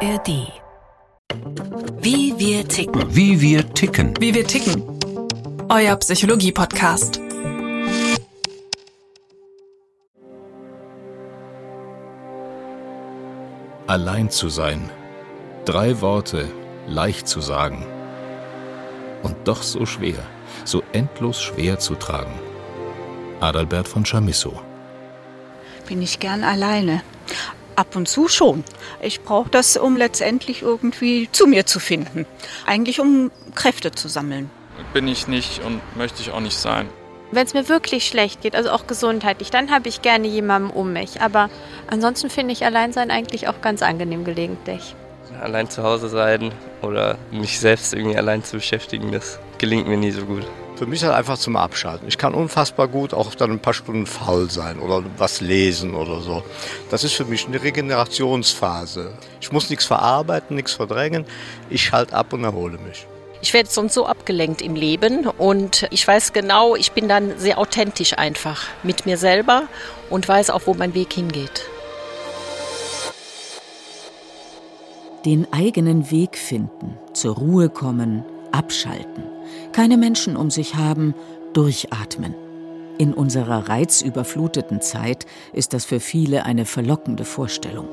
ARD. Wie wir ticken. Wie wir ticken. Wie wir ticken. Euer Psychologie-Podcast. Allein zu sein. Drei Worte, leicht zu sagen. Und doch so schwer, so endlos schwer zu tragen. Adalbert von Chamisso. Bin ich gern alleine. Ab und zu schon. Ich brauche das, um letztendlich irgendwie zu mir zu finden. Eigentlich um Kräfte zu sammeln. Bin ich nicht und möchte ich auch nicht sein. Wenn es mir wirklich schlecht geht, also auch gesundheitlich, dann habe ich gerne jemanden um mich. Aber ansonsten finde ich Alleinsein eigentlich auch ganz angenehm gelegentlich. Allein zu Hause sein oder mich selbst irgendwie allein zu beschäftigen, das gelingt mir nie so gut. Für mich halt einfach zum Abschalten. Ich kann unfassbar gut auch dann ein paar Stunden faul sein oder was lesen oder so. Das ist für mich eine Regenerationsphase. Ich muss nichts verarbeiten, nichts verdrängen. Ich schalte ab und erhole mich. Ich werde sonst so abgelenkt im Leben und ich weiß genau, ich bin dann sehr authentisch einfach mit mir selber und weiß auch, wo mein Weg hingeht. Den eigenen Weg finden, zur Ruhe kommen, abschalten keine Menschen um sich haben, durchatmen. In unserer reizüberfluteten Zeit ist das für viele eine verlockende Vorstellung.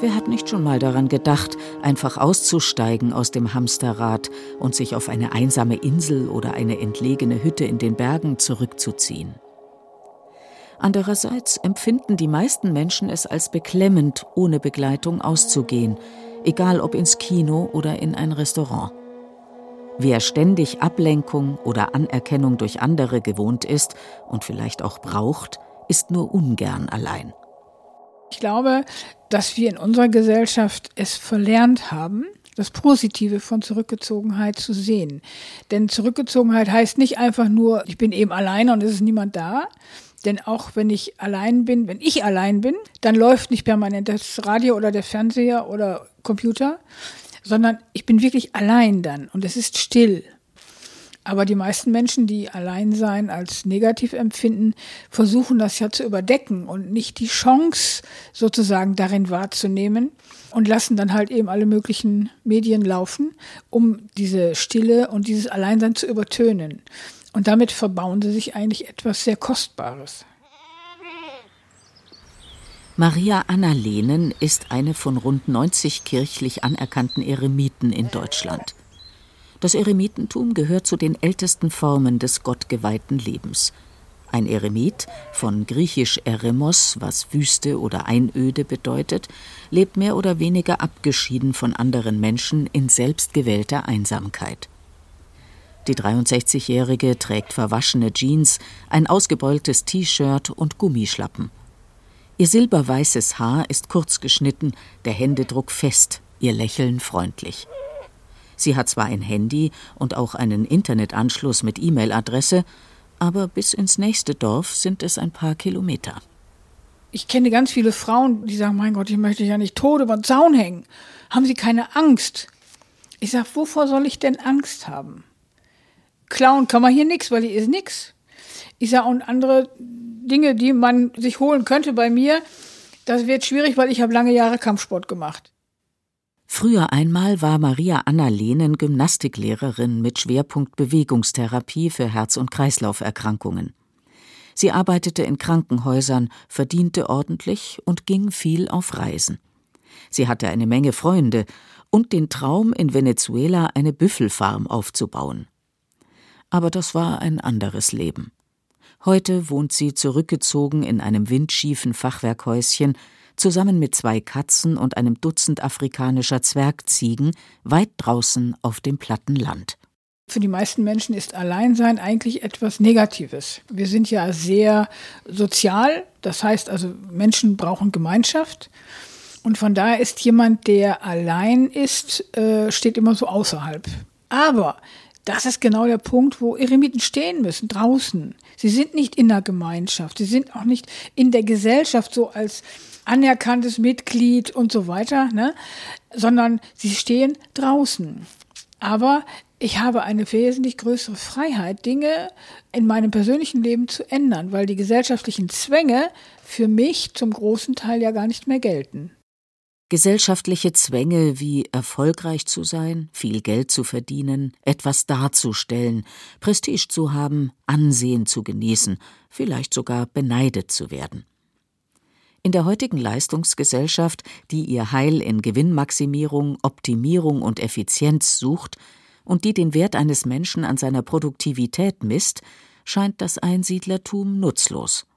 Wer hat nicht schon mal daran gedacht, einfach auszusteigen aus dem Hamsterrad und sich auf eine einsame Insel oder eine entlegene Hütte in den Bergen zurückzuziehen? Andererseits empfinden die meisten Menschen es als beklemmend, ohne Begleitung auszugehen, egal ob ins Kino oder in ein Restaurant. Wer ständig Ablenkung oder Anerkennung durch andere gewohnt ist und vielleicht auch braucht, ist nur ungern allein. Ich glaube, dass wir in unserer Gesellschaft es verlernt haben, das Positive von Zurückgezogenheit zu sehen. Denn Zurückgezogenheit heißt nicht einfach nur, ich bin eben alleine und es ist niemand da. Denn auch wenn ich allein bin, wenn ich allein bin, dann läuft nicht permanent das Radio oder der Fernseher oder Computer, sondern ich bin wirklich allein dann und es ist still. Aber die meisten Menschen, die Alleinsein als negativ empfinden, versuchen das ja zu überdecken und nicht die Chance sozusagen darin wahrzunehmen und lassen dann halt eben alle möglichen Medien laufen, um diese Stille und dieses Alleinsein zu übertönen. Und damit verbauen sie sich eigentlich etwas sehr Kostbares. Maria Anna Lehnen ist eine von rund 90 kirchlich anerkannten Eremiten in Deutschland. Das Eremitentum gehört zu den ältesten Formen des gottgeweihten Lebens. Ein Eremit, von griechisch Eremos, was Wüste oder Einöde bedeutet, lebt mehr oder weniger abgeschieden von anderen Menschen in selbstgewählter Einsamkeit. Die 63-Jährige trägt verwaschene Jeans, ein ausgebeultes T-Shirt und Gummischlappen. Ihr silberweißes Haar ist kurz geschnitten, der Händedruck fest, ihr Lächeln freundlich. Sie hat zwar ein Handy und auch einen Internetanschluss mit E-Mail-Adresse, aber bis ins nächste Dorf sind es ein paar Kilometer. Ich kenne ganz viele Frauen, die sagen, mein Gott, ich möchte ja nicht tot über den Zaun hängen. Haben Sie keine Angst? Ich sage, wovor soll ich denn Angst haben? Klauen kann man hier nichts, weil hier ist nichts. Ich sage, und andere Dinge, die man sich holen könnte bei mir, das wird schwierig, weil ich habe lange Jahre Kampfsport gemacht. Früher einmal war Maria Anna Lehnen Gymnastiklehrerin mit Schwerpunkt Bewegungstherapie für Herz- und Kreislauferkrankungen. Sie arbeitete in Krankenhäusern, verdiente ordentlich und ging viel auf Reisen. Sie hatte eine Menge Freunde und den Traum, in Venezuela eine Büffelfarm aufzubauen. Aber das war ein anderes Leben. Heute wohnt sie zurückgezogen in einem windschiefen Fachwerkhäuschen, zusammen mit zwei Katzen und einem Dutzend afrikanischer Zwergziegen, weit draußen auf dem platten Land. Für die meisten Menschen ist Alleinsein eigentlich etwas Negatives. Wir sind ja sehr sozial, das heißt also, Menschen brauchen Gemeinschaft. Und von daher ist jemand, der allein ist, äh, steht immer so außerhalb. Aber das ist genau der Punkt, wo Eremiten stehen müssen, draußen. Sie sind nicht in der Gemeinschaft, sie sind auch nicht in der Gesellschaft so als anerkanntes Mitglied und so weiter, ne? sondern sie stehen draußen. Aber ich habe eine wesentlich größere Freiheit, Dinge in meinem persönlichen Leben zu ändern, weil die gesellschaftlichen Zwänge für mich zum großen Teil ja gar nicht mehr gelten. Gesellschaftliche Zwänge wie erfolgreich zu sein, viel Geld zu verdienen, etwas darzustellen, Prestige zu haben, Ansehen zu genießen, vielleicht sogar beneidet zu werden. In der heutigen Leistungsgesellschaft, die ihr Heil in Gewinnmaximierung, Optimierung und Effizienz sucht und die den Wert eines Menschen an seiner Produktivität misst, scheint das Einsiedlertum nutzlos.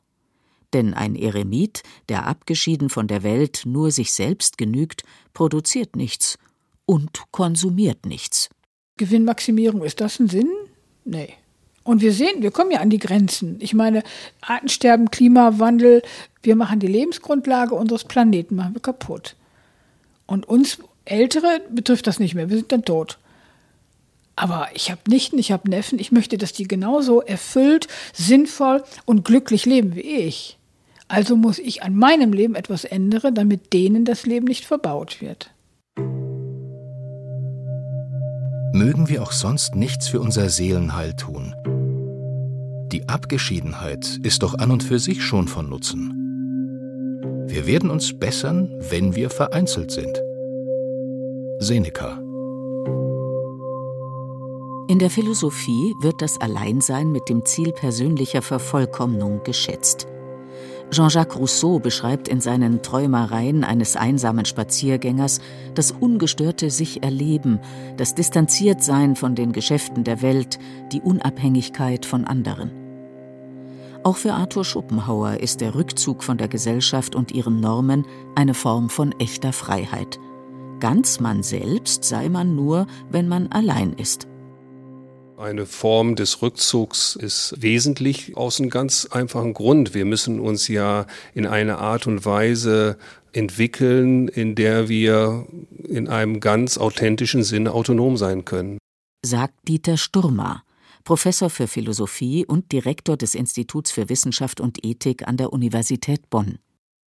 Denn ein Eremit, der abgeschieden von der Welt nur sich selbst genügt, produziert nichts und konsumiert nichts. Gewinnmaximierung, ist das ein Sinn? Nee. Und wir sehen, wir kommen ja an die Grenzen. Ich meine, Artensterben, Klimawandel, wir machen die Lebensgrundlage unseres Planeten, machen wir kaputt. Und uns Ältere betrifft das nicht mehr, wir sind dann tot. Aber ich habe Nichten, ich habe Neffen, ich möchte, dass die genauso erfüllt, sinnvoll und glücklich leben wie ich. Also muss ich an meinem Leben etwas ändern, damit denen das Leben nicht verbaut wird. Mögen wir auch sonst nichts für unser Seelenheil tun. Die Abgeschiedenheit ist doch an und für sich schon von Nutzen. Wir werden uns bessern, wenn wir vereinzelt sind. Seneca In der Philosophie wird das Alleinsein mit dem Ziel persönlicher Vervollkommnung geschätzt. Jean-Jacques Rousseau beschreibt in seinen Träumereien eines einsamen Spaziergängers das ungestörte Sich-Erleben, das Distanziertsein von den Geschäften der Welt, die Unabhängigkeit von anderen. Auch für Arthur Schopenhauer ist der Rückzug von der Gesellschaft und ihren Normen eine Form von echter Freiheit. Ganz man selbst sei man nur, wenn man allein ist. Eine Form des Rückzugs ist wesentlich aus einem ganz einfachen Grund. Wir müssen uns ja in eine Art und Weise entwickeln, in der wir in einem ganz authentischen Sinne autonom sein können. Sagt Dieter Sturmer, Professor für Philosophie und Direktor des Instituts für Wissenschaft und Ethik an der Universität Bonn.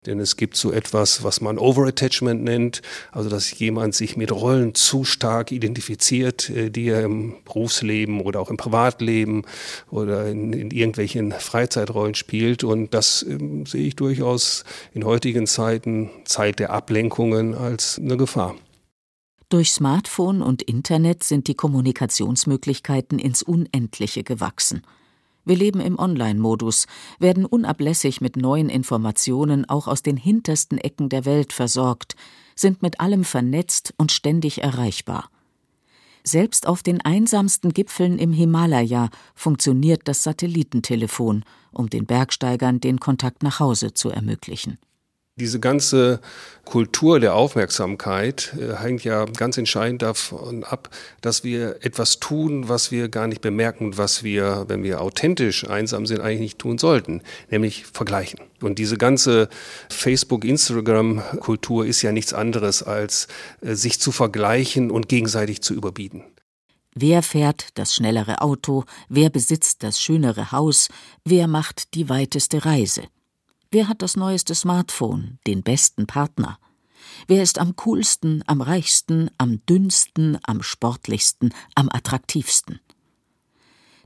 Denn es gibt so etwas, was man Overattachment nennt, also dass jemand sich mit Rollen zu stark identifiziert, äh, die er im Berufsleben oder auch im Privatleben oder in, in irgendwelchen Freizeitrollen spielt. Und das ähm, sehe ich durchaus in heutigen Zeiten, Zeit der Ablenkungen, als eine Gefahr. Durch Smartphone und Internet sind die Kommunikationsmöglichkeiten ins Unendliche gewachsen. Wir leben im Online-Modus, werden unablässig mit neuen Informationen auch aus den hintersten Ecken der Welt versorgt, sind mit allem vernetzt und ständig erreichbar. Selbst auf den einsamsten Gipfeln im Himalaya funktioniert das Satellitentelefon, um den Bergsteigern den Kontakt nach Hause zu ermöglichen. Diese ganze Kultur der Aufmerksamkeit äh, hängt ja ganz entscheidend davon ab, dass wir etwas tun, was wir gar nicht bemerken, was wir, wenn wir authentisch einsam sind, eigentlich nicht tun sollten, nämlich vergleichen. Und diese ganze Facebook, Instagram-Kultur ist ja nichts anderes, als äh, sich zu vergleichen und gegenseitig zu überbieten. Wer fährt das schnellere Auto? Wer besitzt das schönere Haus? Wer macht die weiteste Reise? Wer hat das neueste Smartphone, den besten Partner? Wer ist am coolsten, am reichsten, am dünnsten, am sportlichsten, am attraktivsten?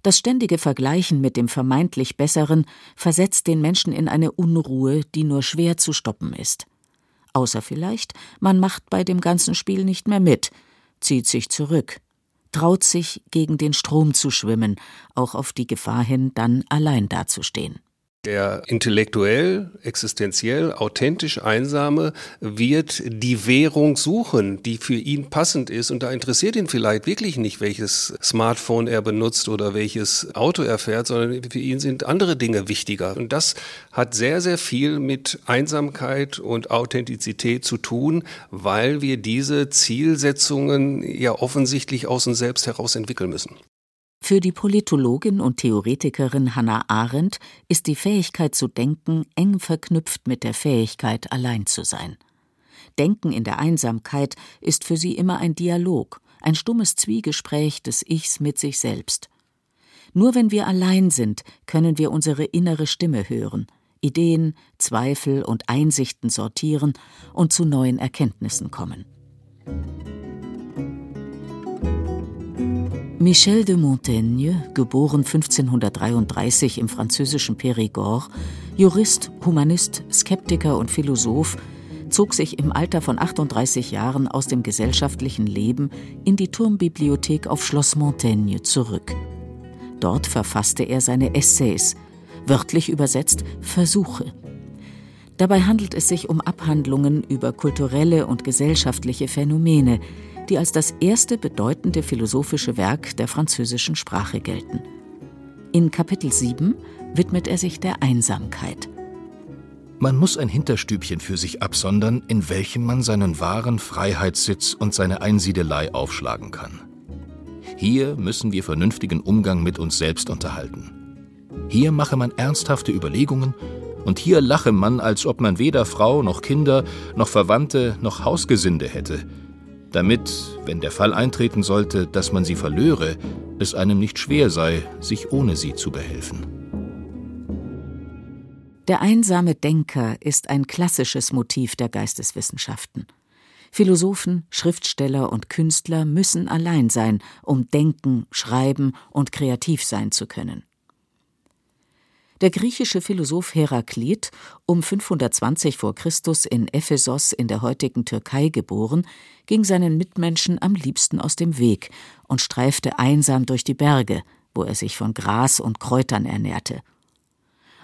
Das ständige Vergleichen mit dem vermeintlich Besseren versetzt den Menschen in eine Unruhe, die nur schwer zu stoppen ist. Außer vielleicht, man macht bei dem ganzen Spiel nicht mehr mit, zieht sich zurück, traut sich, gegen den Strom zu schwimmen, auch auf die Gefahr hin, dann allein dazustehen. Der intellektuell, existenziell, authentisch Einsame wird die Währung suchen, die für ihn passend ist. Und da interessiert ihn vielleicht wirklich nicht, welches Smartphone er benutzt oder welches Auto er fährt, sondern für ihn sind andere Dinge wichtiger. Und das hat sehr, sehr viel mit Einsamkeit und Authentizität zu tun, weil wir diese Zielsetzungen ja offensichtlich aus uns selbst heraus entwickeln müssen. Für die Politologin und Theoretikerin Hannah Arendt ist die Fähigkeit zu denken eng verknüpft mit der Fähigkeit, allein zu sein. Denken in der Einsamkeit ist für sie immer ein Dialog, ein stummes Zwiegespräch des Ichs mit sich selbst. Nur wenn wir allein sind, können wir unsere innere Stimme hören, Ideen, Zweifel und Einsichten sortieren und zu neuen Erkenntnissen kommen. Michel de Montaigne, geboren 1533 im französischen Périgord, Jurist, Humanist, Skeptiker und Philosoph, zog sich im Alter von 38 Jahren aus dem gesellschaftlichen Leben in die Turmbibliothek auf Schloss Montaigne zurück. Dort verfasste er seine Essays, wörtlich übersetzt Versuche. Dabei handelt es sich um Abhandlungen über kulturelle und gesellschaftliche Phänomene, die als das erste bedeutende philosophische Werk der französischen Sprache gelten. In Kapitel 7 widmet er sich der Einsamkeit. Man muss ein Hinterstübchen für sich absondern, in welchem man seinen wahren Freiheitssitz und seine Einsiedelei aufschlagen kann. Hier müssen wir vernünftigen Umgang mit uns selbst unterhalten. Hier mache man ernsthafte Überlegungen und hier lache man, als ob man weder Frau noch Kinder noch Verwandte noch Hausgesinde hätte, damit, wenn der Fall eintreten sollte, dass man sie verlöre, es einem nicht schwer sei, sich ohne sie zu behelfen. Der einsame Denker ist ein klassisches Motiv der Geisteswissenschaften. Philosophen, Schriftsteller und Künstler müssen allein sein, um denken, schreiben und kreativ sein zu können. Der griechische Philosoph Heraklit, um 520 vor Christus in Ephesos in der heutigen Türkei geboren, ging seinen Mitmenschen am liebsten aus dem Weg und streifte einsam durch die Berge, wo er sich von Gras und Kräutern ernährte.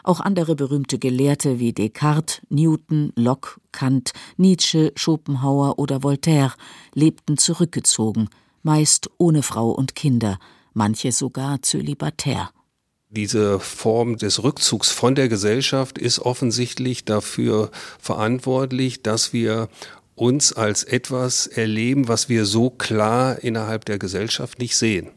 Auch andere berühmte Gelehrte wie Descartes, Newton, Locke, Kant, Nietzsche, Schopenhauer oder Voltaire lebten zurückgezogen, meist ohne Frau und Kinder, manche sogar zölibatär. Diese Form des Rückzugs von der Gesellschaft ist offensichtlich dafür verantwortlich, dass wir uns als etwas erleben, was wir so klar innerhalb der Gesellschaft nicht sehen.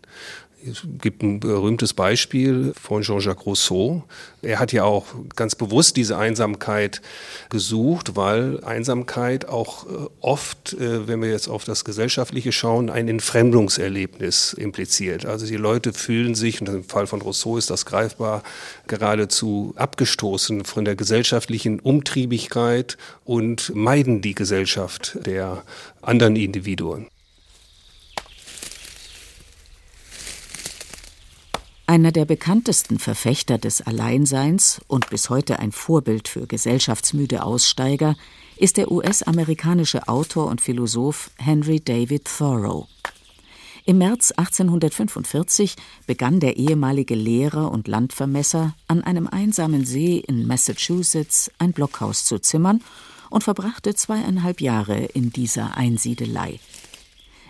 Es gibt ein berühmtes Beispiel von Jean-Jacques Rousseau. Er hat ja auch ganz bewusst diese Einsamkeit gesucht, weil Einsamkeit auch äh, oft, äh, wenn wir jetzt auf das Gesellschaftliche schauen, ein Entfremdungserlebnis impliziert. Also die Leute fühlen sich, und im Fall von Rousseau ist das greifbar, geradezu abgestoßen von der gesellschaftlichen Umtriebigkeit und meiden die Gesellschaft der anderen Individuen. Einer der bekanntesten Verfechter des Alleinseins und bis heute ein Vorbild für gesellschaftsmüde Aussteiger ist der US-amerikanische Autor und Philosoph Henry David Thoreau. Im März 1845 begann der ehemalige Lehrer und Landvermesser an einem einsamen See in Massachusetts ein Blockhaus zu zimmern und verbrachte zweieinhalb Jahre in dieser Einsiedelei.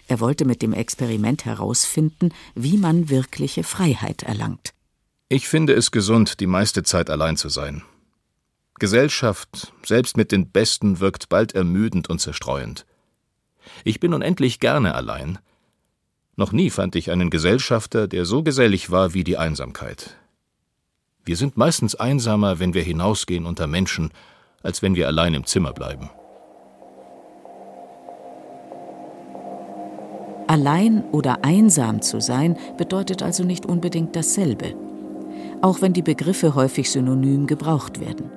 Er wollte mit dem Experiment herausfinden, wie man wirkliche Freiheit erlangt. Ich finde es gesund, die meiste Zeit allein zu sein. Gesellschaft, selbst mit den Besten, wirkt bald ermüdend und zerstreuend. Ich bin unendlich gerne allein. Noch nie fand ich einen Gesellschafter, der so gesellig war wie die Einsamkeit. Wir sind meistens einsamer, wenn wir hinausgehen unter Menschen, als wenn wir allein im Zimmer bleiben. Allein oder einsam zu sein bedeutet also nicht unbedingt dasselbe, auch wenn die Begriffe häufig synonym gebraucht werden.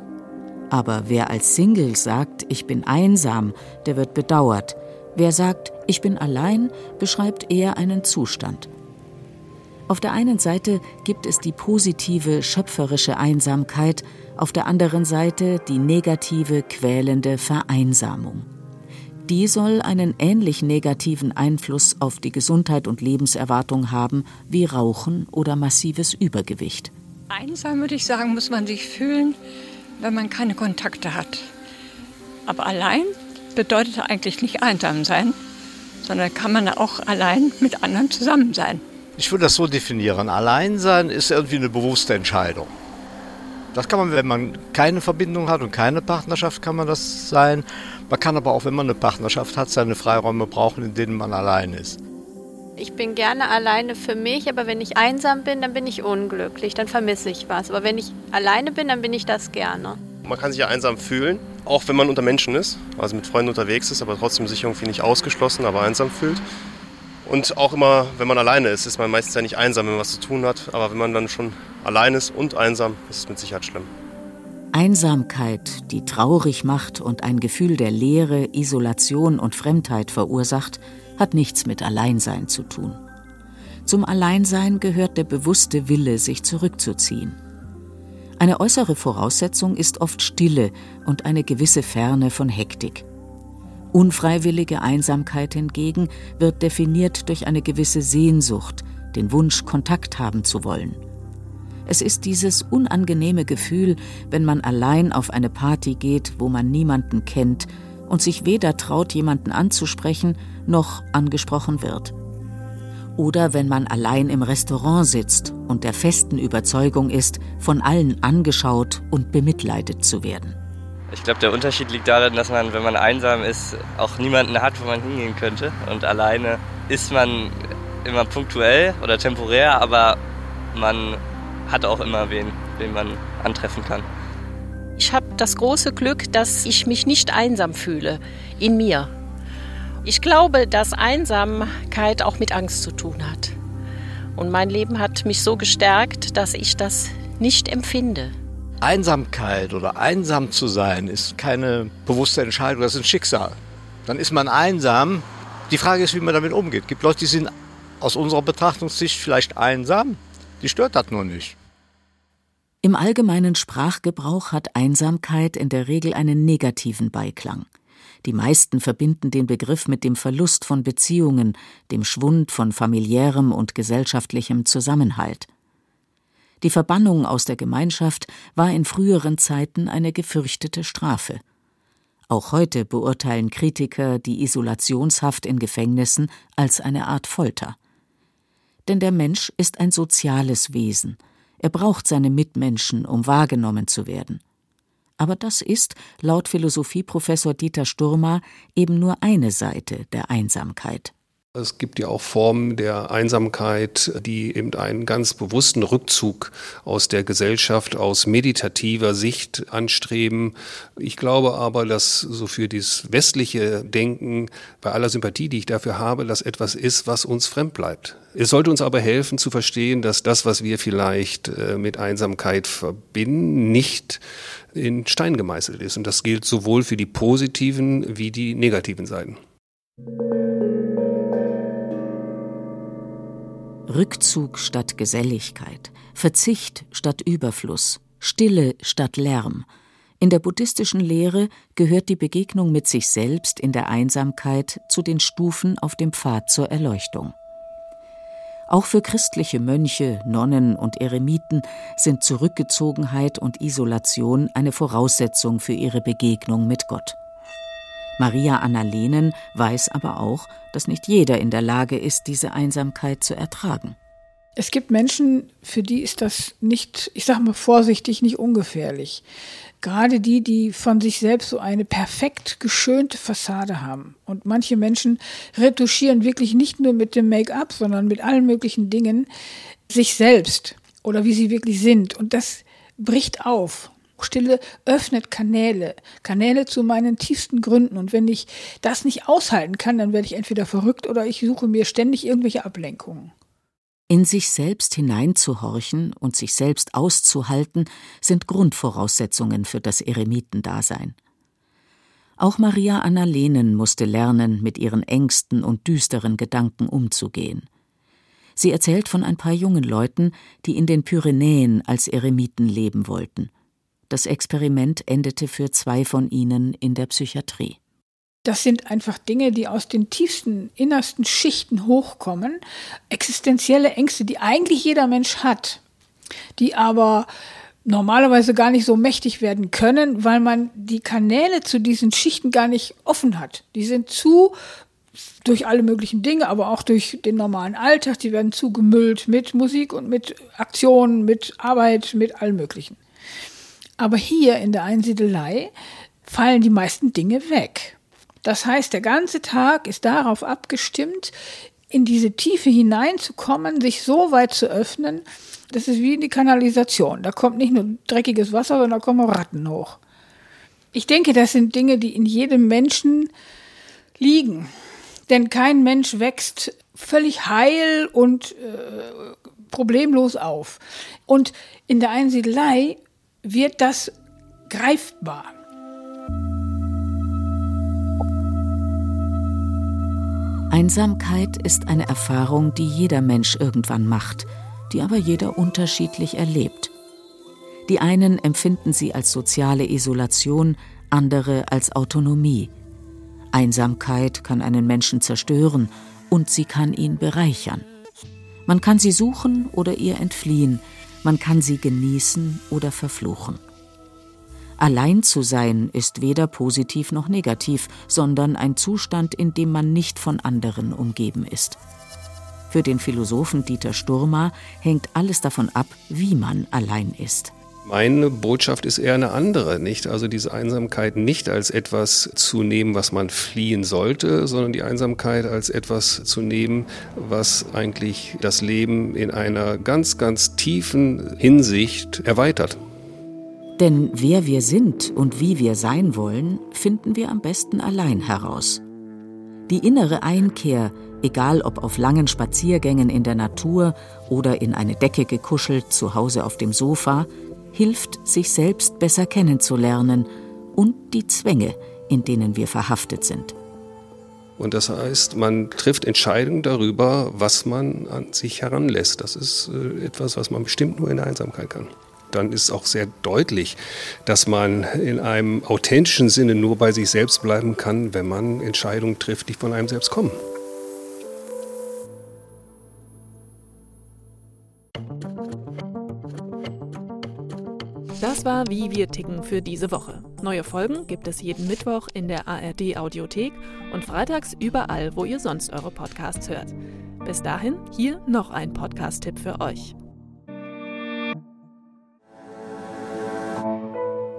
Aber wer als Single sagt, ich bin einsam, der wird bedauert. Wer sagt, ich bin allein, beschreibt eher einen Zustand. Auf der einen Seite gibt es die positive, schöpferische Einsamkeit, auf der anderen Seite die negative, quälende Vereinsamung. Die soll einen ähnlich negativen Einfluss auf die Gesundheit und Lebenserwartung haben wie Rauchen oder massives Übergewicht. Einsam würde ich sagen, muss man sich fühlen, wenn man keine Kontakte hat. Aber allein bedeutet eigentlich nicht einsam sein, sondern kann man auch allein mit anderen zusammen sein. Ich würde das so definieren. Allein sein ist irgendwie eine bewusste Entscheidung. Das kann man, wenn man keine Verbindung hat und keine Partnerschaft, kann man das sein. Man kann aber auch, wenn man eine Partnerschaft hat, seine Freiräume brauchen, in denen man allein ist. Ich bin gerne alleine für mich, aber wenn ich einsam bin, dann bin ich unglücklich, dann vermisse ich was. Aber wenn ich alleine bin, dann bin ich das gerne. Man kann sich ja einsam fühlen, auch wenn man unter Menschen ist, also mit Freunden unterwegs ist, aber trotzdem sich irgendwie nicht ausgeschlossen, aber einsam fühlt. Und auch immer, wenn man alleine ist, ist man meistens ja nicht einsam, wenn man was zu tun hat. Aber wenn man dann schon allein ist und einsam, ist es mit Sicherheit schlimm. Einsamkeit, die traurig macht und ein Gefühl der Leere, Isolation und Fremdheit verursacht, hat nichts mit Alleinsein zu tun. Zum Alleinsein gehört der bewusste Wille, sich zurückzuziehen. Eine äußere Voraussetzung ist oft Stille und eine gewisse Ferne von Hektik. Unfreiwillige Einsamkeit hingegen wird definiert durch eine gewisse Sehnsucht, den Wunsch, Kontakt haben zu wollen. Es ist dieses unangenehme Gefühl, wenn man allein auf eine Party geht, wo man niemanden kennt und sich weder traut, jemanden anzusprechen, noch angesprochen wird. Oder wenn man allein im Restaurant sitzt und der festen Überzeugung ist, von allen angeschaut und bemitleidet zu werden. Ich glaube, der Unterschied liegt darin, dass man, wenn man einsam ist, auch niemanden hat, wo man hingehen könnte. Und alleine ist man immer punktuell oder temporär, aber man hat auch immer wen, den man antreffen kann. Ich habe das große Glück, dass ich mich nicht einsam fühle in mir. Ich glaube, dass Einsamkeit auch mit Angst zu tun hat. Und mein Leben hat mich so gestärkt, dass ich das nicht empfinde. Einsamkeit oder einsam zu sein ist keine bewusste Entscheidung, das ist ein Schicksal. Dann ist man einsam. Die Frage ist, wie man damit umgeht. Es gibt Leute, die sind aus unserer Betrachtungssicht vielleicht einsam, die stört das nur nicht. Im allgemeinen Sprachgebrauch hat Einsamkeit in der Regel einen negativen Beiklang. Die meisten verbinden den Begriff mit dem Verlust von Beziehungen, dem Schwund von familiärem und gesellschaftlichem Zusammenhalt. Die Verbannung aus der Gemeinschaft war in früheren Zeiten eine gefürchtete Strafe. Auch heute beurteilen Kritiker die Isolationshaft in Gefängnissen als eine Art Folter. Denn der Mensch ist ein soziales Wesen. Er braucht seine Mitmenschen, um wahrgenommen zu werden. Aber das ist, laut Philosophieprofessor Dieter Sturmer, eben nur eine Seite der Einsamkeit. Es gibt ja auch Formen der Einsamkeit, die eben einen ganz bewussten Rückzug aus der Gesellschaft aus meditativer Sicht anstreben. Ich glaube aber, dass so für dieses westliche Denken, bei aller Sympathie, die ich dafür habe, das etwas ist, was uns fremd bleibt. Es sollte uns aber helfen zu verstehen, dass das, was wir vielleicht äh, mit Einsamkeit verbinden, nicht in Stein gemeißelt ist. Und das gilt sowohl für die positiven wie die negativen Seiten. Rückzug statt Geselligkeit, Verzicht statt Überfluss, Stille statt Lärm. In der buddhistischen Lehre gehört die Begegnung mit sich selbst in der Einsamkeit zu den Stufen auf dem Pfad zur Erleuchtung. Auch für christliche Mönche, Nonnen und Eremiten sind Zurückgezogenheit und Isolation eine Voraussetzung für ihre Begegnung mit Gott. Maria Annalenen weiß aber auch, dass nicht jeder in der Lage ist, diese Einsamkeit zu ertragen. Es gibt Menschen, für die ist das nicht, ich sage mal vorsichtig, nicht ungefährlich. Gerade die, die von sich selbst so eine perfekt geschönte Fassade haben. Und manche Menschen retuschieren wirklich nicht nur mit dem Make-up, sondern mit allen möglichen Dingen sich selbst oder wie sie wirklich sind. Und das bricht auf. Stille öffnet Kanäle, Kanäle zu meinen tiefsten Gründen. Und wenn ich das nicht aushalten kann, dann werde ich entweder verrückt oder ich suche mir ständig irgendwelche Ablenkungen. In sich selbst hineinzuhorchen und sich selbst auszuhalten, sind Grundvoraussetzungen für das Eremitendasein. Auch Maria Annalenen musste lernen, mit ihren Ängsten und düsteren Gedanken umzugehen. Sie erzählt von ein paar jungen Leuten, die in den Pyrenäen als Eremiten leben wollten. Das Experiment endete für zwei von ihnen in der Psychiatrie. Das sind einfach Dinge, die aus den tiefsten, innersten Schichten hochkommen. Existenzielle Ängste, die eigentlich jeder Mensch hat, die aber normalerweise gar nicht so mächtig werden können, weil man die Kanäle zu diesen Schichten gar nicht offen hat. Die sind zu durch alle möglichen Dinge, aber auch durch den normalen Alltag, die werden zugemüllt mit Musik und mit Aktionen, mit Arbeit, mit allem Möglichen. Aber hier in der Einsiedelei fallen die meisten Dinge weg. Das heißt, der ganze Tag ist darauf abgestimmt, in diese Tiefe hineinzukommen, sich so weit zu öffnen. Das ist wie in die Kanalisation. Da kommt nicht nur dreckiges Wasser, sondern da kommen auch Ratten hoch. Ich denke, das sind Dinge, die in jedem Menschen liegen. Denn kein Mensch wächst völlig heil und äh, problemlos auf. Und in der Einsiedelei wird das greifbar. Einsamkeit ist eine Erfahrung, die jeder Mensch irgendwann macht, die aber jeder unterschiedlich erlebt. Die einen empfinden sie als soziale Isolation, andere als Autonomie. Einsamkeit kann einen Menschen zerstören und sie kann ihn bereichern. Man kann sie suchen oder ihr entfliehen, man kann sie genießen oder verfluchen. Allein zu sein ist weder positiv noch negativ, sondern ein Zustand, in dem man nicht von anderen umgeben ist. Für den Philosophen Dieter Sturmer hängt alles davon ab, wie man allein ist. Meine Botschaft ist eher eine andere, nicht? Also diese Einsamkeit nicht als etwas zu nehmen, was man fliehen sollte, sondern die Einsamkeit als etwas zu nehmen, was eigentlich das Leben in einer ganz, ganz tiefen Hinsicht erweitert. Denn wer wir sind und wie wir sein wollen, finden wir am besten allein heraus. Die innere Einkehr, egal ob auf langen Spaziergängen in der Natur oder in eine Decke gekuschelt zu Hause auf dem Sofa, hilft, sich selbst besser kennenzulernen und die Zwänge, in denen wir verhaftet sind. Und das heißt, man trifft Entscheidungen darüber, was man an sich heranlässt. Das ist äh, etwas, was man bestimmt nur in der Einsamkeit kann. Dann ist auch sehr deutlich, dass man in einem authentischen Sinne nur bei sich selbst bleiben kann, wenn man Entscheidungen trifft, die von einem selbst kommen. War Wie wir ticken für diese Woche. Neue Folgen gibt es jeden Mittwoch in der ARD Audiothek und freitags überall, wo ihr sonst eure Podcasts hört. Bis dahin hier noch ein Podcast-Tipp für euch.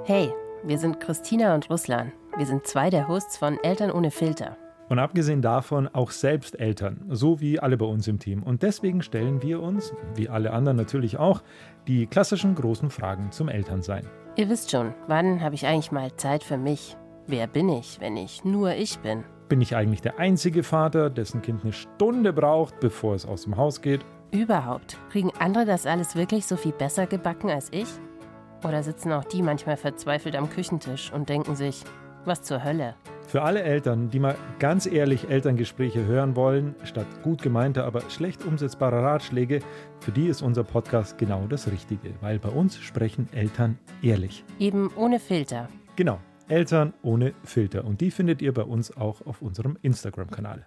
Hey, wir sind Christina und Ruslan. Wir sind zwei der Hosts von Eltern ohne Filter. Und abgesehen davon auch selbst Eltern, so wie alle bei uns im Team. Und deswegen stellen wir uns, wie alle anderen natürlich auch, die klassischen großen Fragen zum Elternsein. Ihr wisst schon, wann habe ich eigentlich mal Zeit für mich? Wer bin ich, wenn ich nur ich bin? Bin ich eigentlich der einzige Vater, dessen Kind eine Stunde braucht, bevor es aus dem Haus geht? Überhaupt. Kriegen andere das alles wirklich so viel besser gebacken als ich? Oder sitzen auch die manchmal verzweifelt am Küchentisch und denken sich, was zur Hölle? Für alle Eltern, die mal ganz ehrlich Elterngespräche hören wollen, statt gut gemeinter, aber schlecht umsetzbarer Ratschläge, für die ist unser Podcast genau das Richtige, weil bei uns sprechen Eltern ehrlich. Eben ohne Filter. Genau, Eltern ohne Filter. Und die findet ihr bei uns auch auf unserem Instagram-Kanal.